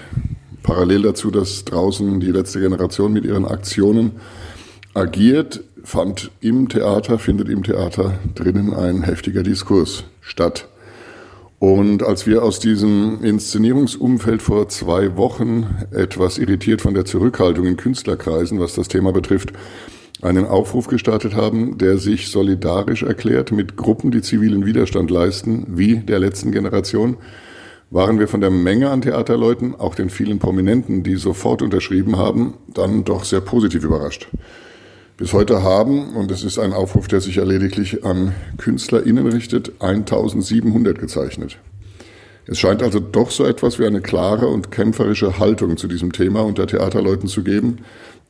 Parallel dazu, dass draußen die letzte Generation mit ihren Aktionen agiert, fand im Theater, findet im Theater drinnen ein heftiger Diskurs statt. Und als wir aus diesem Inszenierungsumfeld vor zwei Wochen etwas irritiert von der Zurückhaltung in Künstlerkreisen, was das Thema betrifft, einen Aufruf gestartet haben, der sich solidarisch erklärt mit Gruppen, die zivilen Widerstand leisten, wie der letzten Generation, waren wir von der Menge an Theaterleuten, auch den vielen Prominenten, die sofort unterschrieben haben, dann doch sehr positiv überrascht. Bis heute haben, und es ist ein Aufruf, der sich ja lediglich an KünstlerInnen richtet, 1700 gezeichnet. Es scheint also doch so etwas wie eine klare und kämpferische Haltung zu diesem Thema unter Theaterleuten zu geben.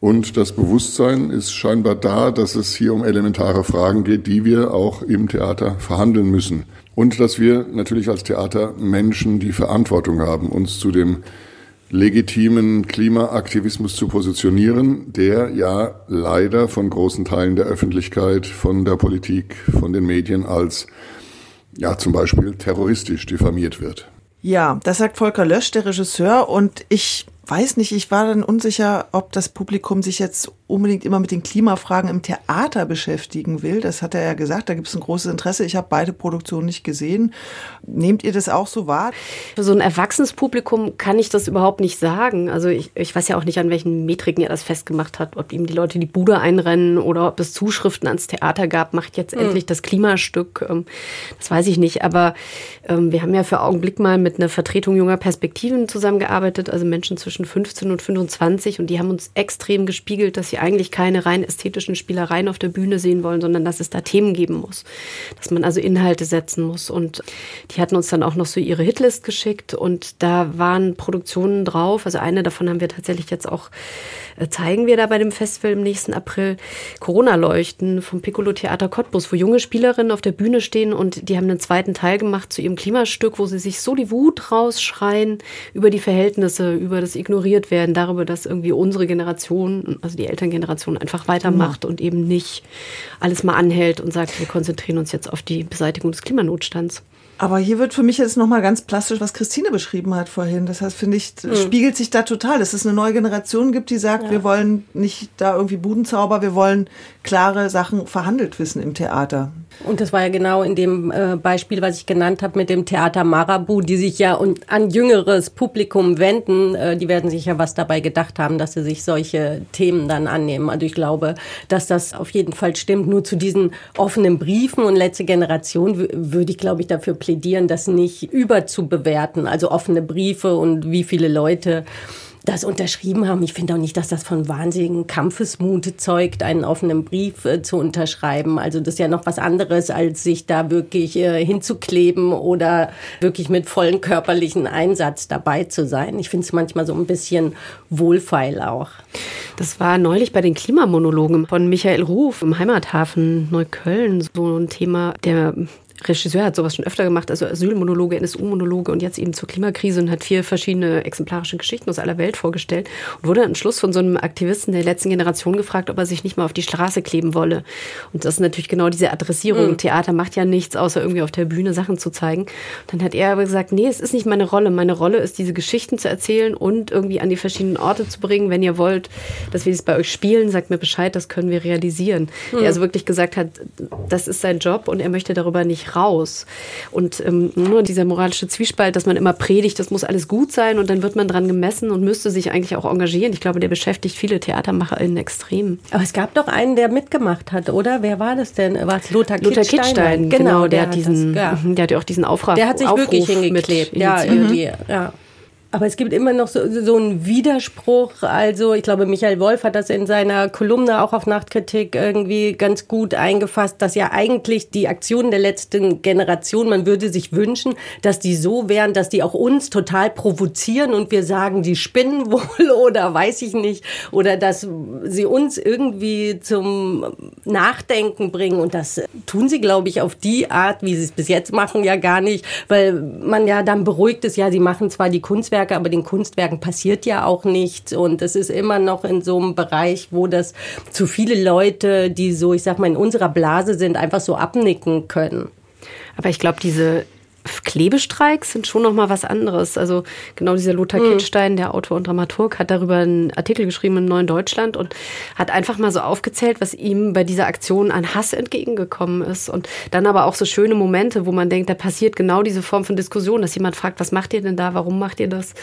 Und das Bewusstsein ist scheinbar da, dass es hier um elementare Fragen geht, die wir auch im Theater verhandeln müssen. Und dass wir natürlich als Theater Menschen die Verantwortung haben, uns zu dem legitimen Klimaaktivismus zu positionieren, der ja leider von großen Teilen der Öffentlichkeit, von der Politik, von den Medien als ja zum Beispiel terroristisch diffamiert wird. Ja, das sagt Volker Lösch, der Regisseur, und ich weiß nicht, ich war dann unsicher, ob das Publikum sich jetzt unbedingt immer mit den Klimafragen im Theater beschäftigen will. Das hat er ja gesagt, da gibt es ein großes Interesse. Ich habe beide Produktionen nicht gesehen. Nehmt ihr das auch so wahr? Für so ein erwachsenes Publikum kann ich das überhaupt nicht sagen. Also ich, ich weiß ja auch nicht, an welchen Metriken er das festgemacht hat, ob ihm die Leute die Bude einrennen oder ob es Zuschriften ans Theater gab, macht jetzt mhm. endlich das Klimastück. Ähm, das weiß ich nicht. Aber ähm, wir haben ja für Augenblick mal mit einer Vertretung junger Perspektiven zusammengearbeitet, also Menschen zwischen 15 und 25 und die haben uns extrem gespiegelt, dass sie eigentlich keine rein ästhetischen Spielereien auf der Bühne sehen wollen, sondern dass es da Themen geben muss. Dass man also Inhalte setzen muss. Und die hatten uns dann auch noch so ihre Hitlist geschickt und da waren Produktionen drauf. Also eine davon haben wir tatsächlich jetzt auch, äh, zeigen wir da bei dem Festival im nächsten April. Corona-Leuchten vom Piccolo Theater Cottbus, wo junge Spielerinnen auf der Bühne stehen und die haben einen zweiten Teil gemacht zu ihrem Klimastück, wo sie sich so die Wut rausschreien über die Verhältnisse, über das Ignoriert werden, darüber, dass irgendwie unsere Generation, also die Eltern Generation einfach weitermacht ja. und eben nicht alles mal anhält und sagt, wir konzentrieren uns jetzt auf die Beseitigung des Klimanotstands. Aber hier wird für mich jetzt nochmal ganz plastisch, was Christine beschrieben hat vorhin. Das heißt, finde ich, mhm. spiegelt sich da total, dass es eine neue Generation gibt, die sagt, ja. wir wollen nicht da irgendwie Budenzauber, wir wollen klare Sachen verhandelt wissen im Theater. Und das war ja genau in dem äh, Beispiel, was ich genannt habe mit dem Theater Marabu, die sich ja an jüngeres Publikum wenden. Äh, die werden sich ja was dabei gedacht haben, dass sie sich solche Themen dann annehmen. Also ich glaube, dass das auf jeden Fall stimmt. Nur zu diesen offenen Briefen und letzte Generation würde ich, glaube ich, dafür plädieren, das nicht überzubewerten. Also offene Briefe und wie viele Leute das unterschrieben haben. Ich finde auch nicht, dass das von wahnsinnigen Kampfesmut zeugt, einen offenen Brief äh, zu unterschreiben. Also das ist ja noch was anderes, als sich da wirklich äh, hinzukleben oder wirklich mit vollem körperlichen Einsatz dabei zu sein. Ich finde es manchmal so ein bisschen wohlfeil auch. Das war neulich bei den Klimamonologen von Michael Ruf im Heimathafen Neukölln so ein Thema, der Regisseur hat sowas schon öfter gemacht, also Asylmonologe, NSU-Monologe und jetzt eben zur Klimakrise und hat vier verschiedene exemplarische Geschichten aus aller Welt vorgestellt und wurde am Schluss von so einem Aktivisten der letzten Generation gefragt, ob er sich nicht mal auf die Straße kleben wolle. Und das ist natürlich genau diese Adressierung. Mhm. Theater macht ja nichts, außer irgendwie auf der Bühne Sachen zu zeigen. dann hat er aber gesagt, nee, es ist nicht meine Rolle. Meine Rolle ist, diese Geschichten zu erzählen und irgendwie an die verschiedenen Orte zu bringen. Wenn ihr wollt, dass wir es bei euch spielen, sagt mir Bescheid, das können wir realisieren. Mhm. Er also wirklich gesagt hat, das ist sein Job und er möchte darüber nicht raus. Und ähm, nur dieser moralische Zwiespalt, dass man immer predigt, das muss alles gut sein und dann wird man dran gemessen und müsste sich eigentlich auch engagieren. Ich glaube, der beschäftigt viele TheatermacherInnen extrem. Aber es gab doch einen, der mitgemacht hat, oder? Wer war das denn? War es Lothar Kittstein? Lothar Kittstein, genau, genau der, der, hat diesen, das, ja. der hat ja auch diesen Aufruf. Der hat sich Aufruf wirklich hingeklebt, ja, irgendwie, ja. Aber es gibt immer noch so, so einen Widerspruch. Also ich glaube, Michael Wolf hat das in seiner Kolumne auch auf Nachtkritik irgendwie ganz gut eingefasst, dass ja eigentlich die Aktionen der letzten Generation, man würde sich wünschen, dass die so wären, dass die auch uns total provozieren und wir sagen, die spinnen wohl oder weiß ich nicht. Oder dass sie uns irgendwie zum Nachdenken bringen. Und das tun sie, glaube ich, auf die Art, wie sie es bis jetzt machen, ja gar nicht. Weil man ja dann beruhigt ist, ja, sie machen zwar die Kunstwerke, Kunstwerke, aber den Kunstwerken passiert ja auch nichts. Und es ist immer noch in so einem Bereich, wo das zu viele Leute, die so, ich sag mal, in unserer Blase sind, einfach so abnicken können. Aber ich glaube, diese Klebestreiks sind schon noch mal was anderes. Also genau dieser Lothar mhm. Kittstein, der Autor und Dramaturg, hat darüber einen Artikel geschrieben im Neuen Deutschland und hat einfach mal so aufgezählt, was ihm bei dieser Aktion an Hass entgegengekommen ist. Und dann aber auch so schöne Momente, wo man denkt, da passiert genau diese Form von Diskussion, dass jemand fragt, was macht ihr denn da, warum macht ihr das?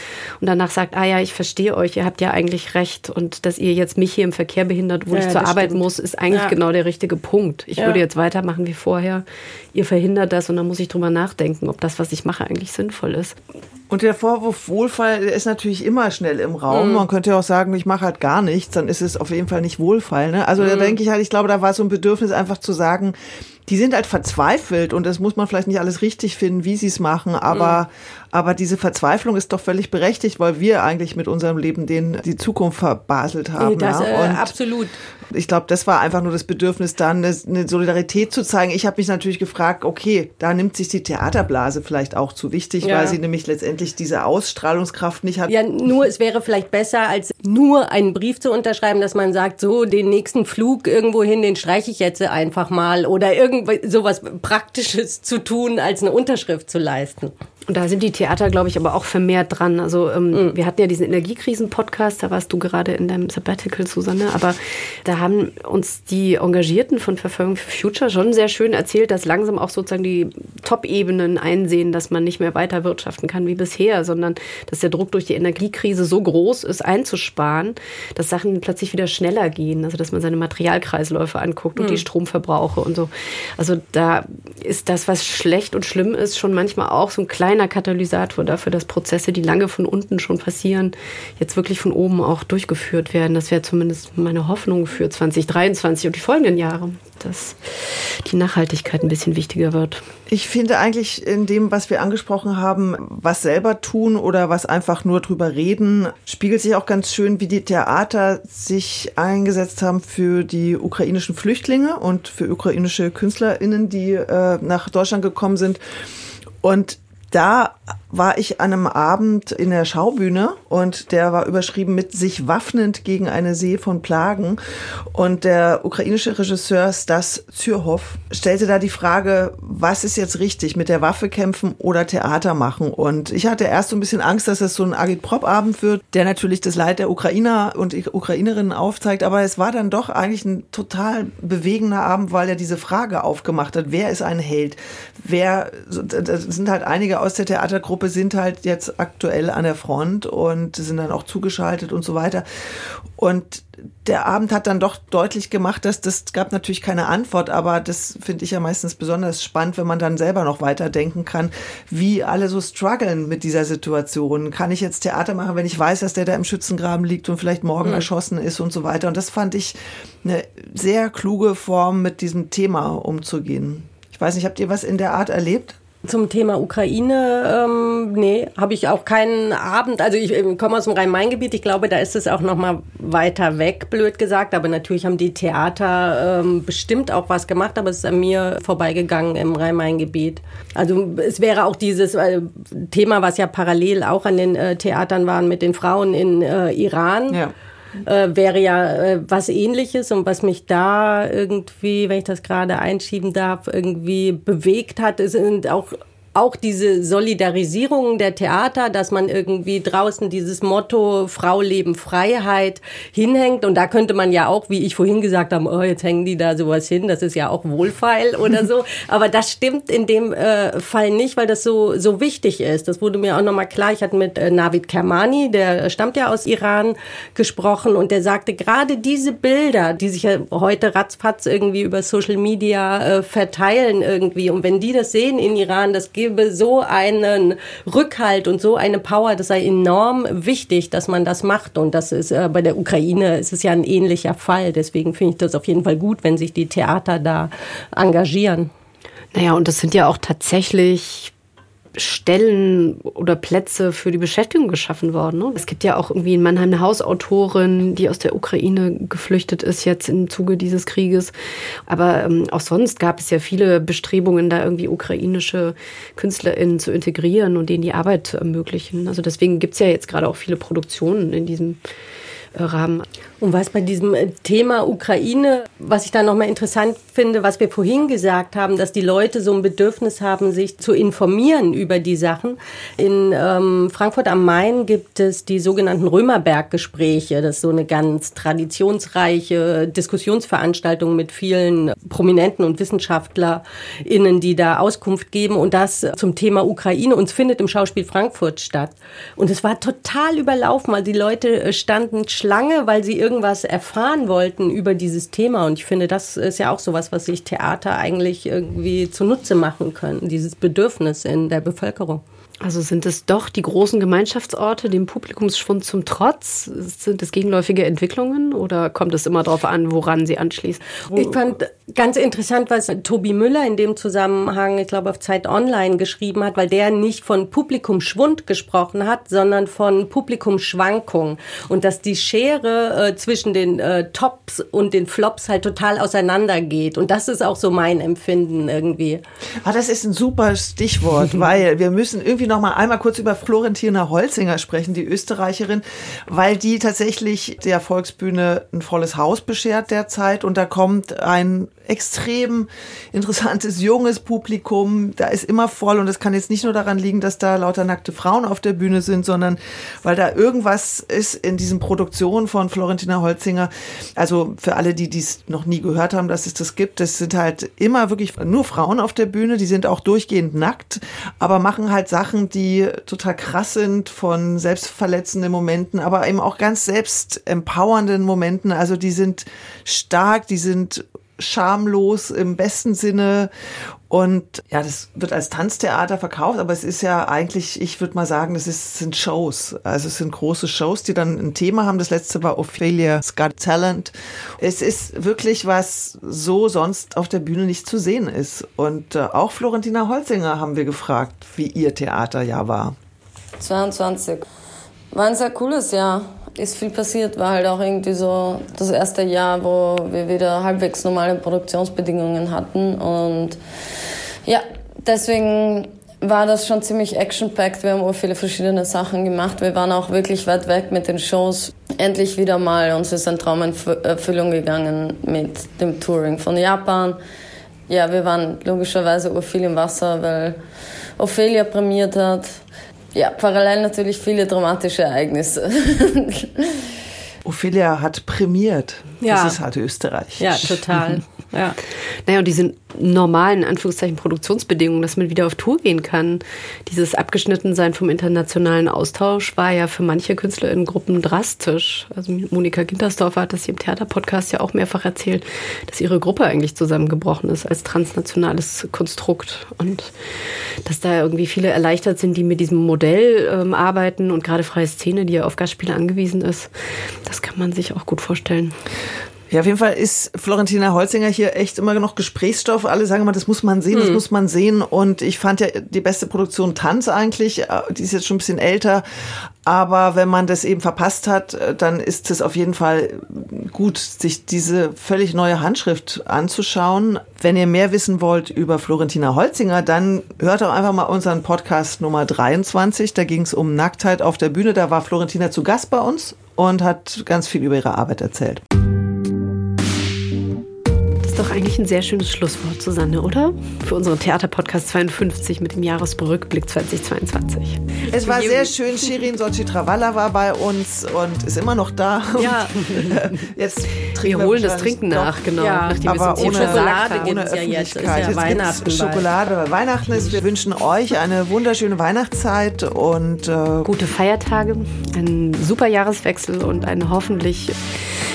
Und danach sagt, ah ja, ich verstehe euch, ihr habt ja eigentlich recht. Und dass ihr jetzt mich hier im Verkehr behindert, wo ja, ich zur Arbeit stimmt. muss, ist eigentlich ja. genau der richtige Punkt. Ich ja. würde jetzt weitermachen wie vorher. Ihr verhindert das und dann muss ich drüber nachdenken ob das, was ich mache, eigentlich sinnvoll ist. Und der Vorwurf Wohlfall ist natürlich immer schnell im Raum. Mhm. Man könnte ja auch sagen, ich mache halt gar nichts, dann ist es auf jeden Fall nicht Wohlfall. Ne? Also mhm. da denke ich halt, ich glaube, da war so ein Bedürfnis einfach zu sagen, die sind halt verzweifelt und das muss man vielleicht nicht alles richtig finden, wie sie es machen, aber, mhm. aber diese Verzweiflung ist doch völlig berechtigt, weil wir eigentlich mit unserem Leben den die Zukunft verbaselt haben. Das, ja? äh, absolut. Ich glaube, das war einfach nur das Bedürfnis, dann eine, eine Solidarität zu zeigen. Ich habe mich natürlich gefragt, okay, da nimmt sich die Theaterblase vielleicht auch zu wichtig, ja. weil sie nämlich letztendlich diese Ausstrahlungskraft nicht hat. Ja, nur es wäre vielleicht besser, als nur einen Brief zu unterschreiben, dass man sagt, so den nächsten Flug irgendwo hin, den streiche ich jetzt einfach mal oder irgend sowas Praktisches zu tun, als eine Unterschrift zu leisten. Und da sind die Theater, glaube ich, aber auch vermehrt dran. Also ähm, mhm. wir hatten ja diesen Energiekrisen-Podcast, da warst du gerade in deinem Sabbatical, Susanne, aber da haben uns die Engagierten von Verfolgung für Future schon sehr schön erzählt, dass langsam auch sozusagen die Top-Ebenen einsehen, dass man nicht mehr weiter wirtschaften kann wie bisher, sondern dass der Druck durch die Energiekrise so groß ist, einzusparen, dass Sachen plötzlich wieder schneller gehen. Also dass man seine Materialkreisläufe anguckt mhm. und die Stromverbrauche und so. Also da ist das, was schlecht und schlimm ist, schon manchmal auch so ein kleiner kleiner Katalysator dafür, dass Prozesse, die lange von unten schon passieren, jetzt wirklich von oben auch durchgeführt werden. Das wäre zumindest meine Hoffnung für 2023 und die folgenden Jahre, dass die Nachhaltigkeit ein bisschen wichtiger wird. Ich finde eigentlich in dem, was wir angesprochen haben, was selber tun oder was einfach nur drüber reden, spiegelt sich auch ganz schön, wie die Theater sich eingesetzt haben für die ukrainischen Flüchtlinge und für ukrainische KünstlerInnen, die äh, nach Deutschland gekommen sind. Und da war ich an einem Abend in der Schaubühne und der war überschrieben mit sich waffnend gegen eine See von Plagen. Und der ukrainische Regisseur Stas Zürhoff stellte da die Frage, was ist jetzt richtig, mit der Waffe kämpfen oder Theater machen? Und ich hatte erst so ein bisschen Angst, dass es so ein Agitprop-Abend wird, der natürlich das Leid der Ukrainer und Ukrainerinnen aufzeigt. Aber es war dann doch eigentlich ein total bewegender Abend, weil er diese Frage aufgemacht hat, wer ist ein Held? Wer, das sind halt einige aus der Theatergruppe, Gruppe sind halt jetzt aktuell an der Front und sind dann auch zugeschaltet und so weiter. Und der Abend hat dann doch deutlich gemacht, dass das gab natürlich keine Antwort, aber das finde ich ja meistens besonders spannend, wenn man dann selber noch weiterdenken kann, wie alle so strugglen mit dieser Situation. Kann ich jetzt Theater machen, wenn ich weiß, dass der da im Schützengraben liegt und vielleicht morgen mhm. erschossen ist und so weiter. Und das fand ich eine sehr kluge Form, mit diesem Thema umzugehen. Ich weiß nicht, habt ihr was in der Art erlebt? Zum Thema Ukraine, ähm, nee, habe ich auch keinen Abend. Also ich, ich komme aus dem Rhein-Main-Gebiet. Ich glaube, da ist es auch noch mal weiter weg, blöd gesagt. Aber natürlich haben die Theater ähm, bestimmt auch was gemacht, aber es ist an mir vorbeigegangen im Rhein-Main-Gebiet. Also es wäre auch dieses äh, Thema, was ja parallel auch an den äh, Theatern waren mit den Frauen in äh, Iran. Ja äh, wäre ja äh, was ähnliches und was mich da irgendwie, wenn ich das gerade einschieben darf, irgendwie bewegt hat, sind auch auch diese Solidarisierung der Theater, dass man irgendwie draußen dieses Motto Frau, Leben, Freiheit hinhängt. Und da könnte man ja auch, wie ich vorhin gesagt habe, oh, jetzt hängen die da sowas hin, das ist ja auch wohlfeil oder so. Aber das stimmt in dem äh, Fall nicht, weil das so, so wichtig ist. Das wurde mir auch nochmal klar. Ich hatte mit äh, Navid Kermani, der stammt ja aus Iran, gesprochen und der sagte, gerade diese Bilder, die sich ja heute ratzfatz irgendwie über Social Media äh, verteilen irgendwie. Und wenn die das sehen in Iran, das gebe so einen Rückhalt und so eine Power, das sei enorm wichtig, dass man das macht. Und das ist äh, bei der Ukraine ist es ja ein ähnlicher Fall. Deswegen finde ich das auf jeden Fall gut, wenn sich die Theater da engagieren. Naja, und das sind ja auch tatsächlich Stellen oder Plätze für die Beschäftigung geschaffen worden. Ne? Es gibt ja auch irgendwie in Mannheim eine Hausautorin, die aus der Ukraine geflüchtet ist jetzt im Zuge dieses Krieges. Aber ähm, auch sonst gab es ja viele Bestrebungen, da irgendwie ukrainische KünstlerInnen zu integrieren und denen die Arbeit zu ermöglichen. Also deswegen gibt es ja jetzt gerade auch viele Produktionen in diesem äh, Rahmen. Und was bei diesem äh, Thema Ukraine, was ich da nochmal interessant finde, was wir vorhin gesagt haben, dass die Leute so ein Bedürfnis haben, sich zu informieren über die Sachen. In ähm, Frankfurt am Main gibt es die sogenannten Römerberg-Gespräche. Das ist so eine ganz traditionsreiche Diskussionsveranstaltung mit vielen Prominenten und WissenschaftlerInnen, die da Auskunft geben. Und das zum Thema Ukraine. Und es findet im Schauspiel Frankfurt statt. Und es war total überlaufen, weil die Leute äh, standen Schlange, weil sie irgendwas erfahren wollten über dieses Thema. Und ich finde, das ist ja auch sowas, was sich Theater eigentlich irgendwie zunutze machen können, dieses Bedürfnis in der Bevölkerung. Also sind es doch die großen Gemeinschaftsorte, dem Publikumsschwund zum Trotz? Sind es gegenläufige Entwicklungen oder kommt es immer darauf an, woran sie anschließen? Ich fand ganz interessant, was Tobi Müller in dem Zusammenhang, ich glaube, auf Zeit Online geschrieben hat, weil der nicht von Publikumsschwund gesprochen hat, sondern von Publikumsschwankung. Und dass die Schere äh, zwischen den äh, Tops und den Flops halt total auseinandergeht. Und das ist auch so mein Empfinden irgendwie. Ah, das ist ein super Stichwort, weil wir müssen irgendwie noch mal einmal kurz über Florentina Holzinger sprechen, die Österreicherin, weil die tatsächlich der Volksbühne ein volles Haus beschert derzeit. Und da kommt ein extrem interessantes, junges Publikum. Da ist immer voll und das kann jetzt nicht nur daran liegen, dass da lauter nackte Frauen auf der Bühne sind, sondern weil da irgendwas ist in diesen Produktionen von Florentina Holzinger. Also für alle, die dies noch nie gehört haben, dass es das gibt, das sind halt immer wirklich nur Frauen auf der Bühne, die sind auch durchgehend nackt, aber machen halt Sachen, die total krass sind von selbstverletzenden Momenten, aber eben auch ganz selbst empowernden Momenten. Also die sind stark, die sind schamlos im besten Sinne. Und ja, das wird als Tanztheater verkauft, aber es ist ja eigentlich, ich würde mal sagen, das ist, sind Shows. Also es sind große Shows, die dann ein Thema haben. Das letzte war Ophelia's Got Talent. Es ist wirklich was so sonst auf der Bühne nicht zu sehen ist. Und äh, auch Florentina Holzinger haben wir gefragt, wie ihr Theaterjahr war. 22. War ein sehr cooles Jahr ist viel passiert, war halt auch irgendwie so das erste Jahr, wo wir wieder halbwegs normale Produktionsbedingungen hatten. Und ja, deswegen war das schon ziemlich action-packed. Wir haben auch viele verschiedene Sachen gemacht. Wir waren auch wirklich weit weg mit den Shows. Endlich wieder mal. Uns ist ein Traum in Erfüllung gegangen mit dem Touring von Japan. Ja, wir waren logischerweise auch viel im Wasser, weil Ophelia prämiert hat. Ja, parallel natürlich viele dramatische Ereignisse. Ophelia hat prämiert. Ja. Das ist halt Österreich. Ja, total. Ja. Naja, und diese normalen, Anführungszeichen, Produktionsbedingungen, dass man wieder auf Tour gehen kann. Dieses Abgeschnittensein vom internationalen Austausch war ja für manche KünstlerInnen-Gruppen drastisch. Also Monika Gintersdorfer hat das hier im Theaterpodcast ja auch mehrfach erzählt, dass ihre Gruppe eigentlich zusammengebrochen ist als transnationales Konstrukt. Und dass da irgendwie viele erleichtert sind, die mit diesem Modell ähm, arbeiten und gerade freie Szene, die ja auf Gastspiele angewiesen ist. Das kann man sich auch gut vorstellen. Ja, auf jeden Fall ist Florentina Holzinger hier echt immer noch Gesprächsstoff. Alle sagen immer, das muss man sehen, das Hm. muss man sehen. Und ich fand ja die beste Produktion Tanz eigentlich. Äh, Die ist jetzt schon ein bisschen älter. Aber wenn man das eben verpasst hat, äh, dann ist es auf jeden Fall gut, sich diese völlig neue Handschrift anzuschauen. Wenn ihr mehr wissen wollt über Florentina Holzinger, dann hört doch einfach mal unseren Podcast Nummer 23. Da ging es um Nacktheit auf der Bühne. Da war Florentina zu Gast bei uns und hat ganz viel über ihre Arbeit erzählt. Das eigentlich ein sehr schönes Schlusswort, Susanne, oder? Für unseren Theaterpodcast 52 mit dem Jahresrückblick 2022. Es war sehr schön. Shirin Sochi Travalla war bei uns und ist immer noch da. Ja. Jetzt Wir trinken holen das wahrscheinlich Trinken nach, doch. genau, nachdem wir es aber hier ohne Schokolade ohne ja jetzt. Ist ja Öffentlichkeit. Jetzt Weihnachten. Schokolade, weil Weihnachten ist. Wir wünschen euch eine wunderschöne Weihnachtszeit und äh, Gute Feiertage, einen super Jahreswechsel und ein hoffentlich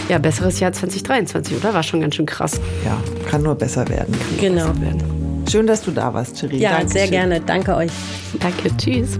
ja, besseres Jahr 2023, oder? War schon ganz schön krass. Ja, kann nur besser werden. Genau. besser werden. Schön, dass du da warst, Shirin. Ja, Dankeschön. sehr gerne. Danke euch. Danke, tschüss.